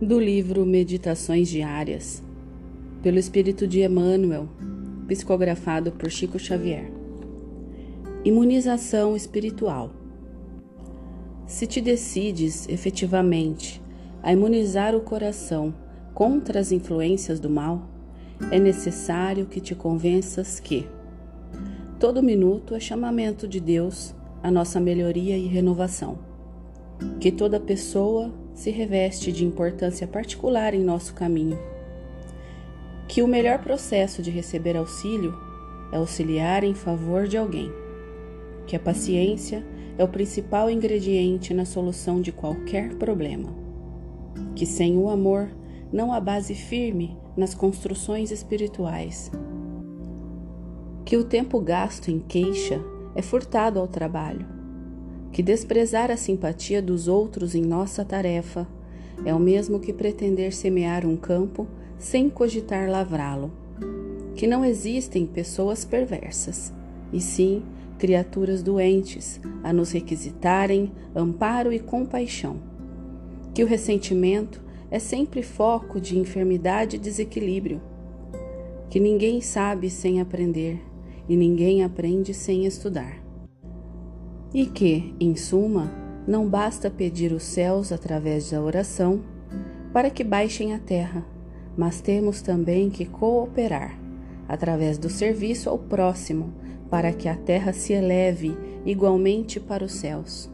do livro Meditações Diárias, pelo Espírito de Emmanuel, psicografado por Chico Xavier. Imunização espiritual. Se te decides efetivamente a imunizar o coração contra as influências do mal, é necessário que te convenças que todo minuto é chamamento de Deus à nossa melhoria e renovação, que toda pessoa se reveste de importância particular em nosso caminho. Que o melhor processo de receber auxílio é auxiliar em favor de alguém. Que a paciência é o principal ingrediente na solução de qualquer problema. Que sem o amor não há base firme nas construções espirituais. Que o tempo gasto em queixa é furtado ao trabalho que desprezar a simpatia dos outros em nossa tarefa é o mesmo que pretender semear um campo sem cogitar lavrá-lo. Que não existem pessoas perversas, e sim criaturas doentes a nos requisitarem amparo e compaixão. Que o ressentimento é sempre foco de enfermidade e desequilíbrio. Que ninguém sabe sem aprender e ninguém aprende sem estudar e que, em suma, não basta pedir os céus através da oração para que baixem a terra, mas temos também que cooperar através do serviço ao próximo para que a terra se eleve igualmente para os céus.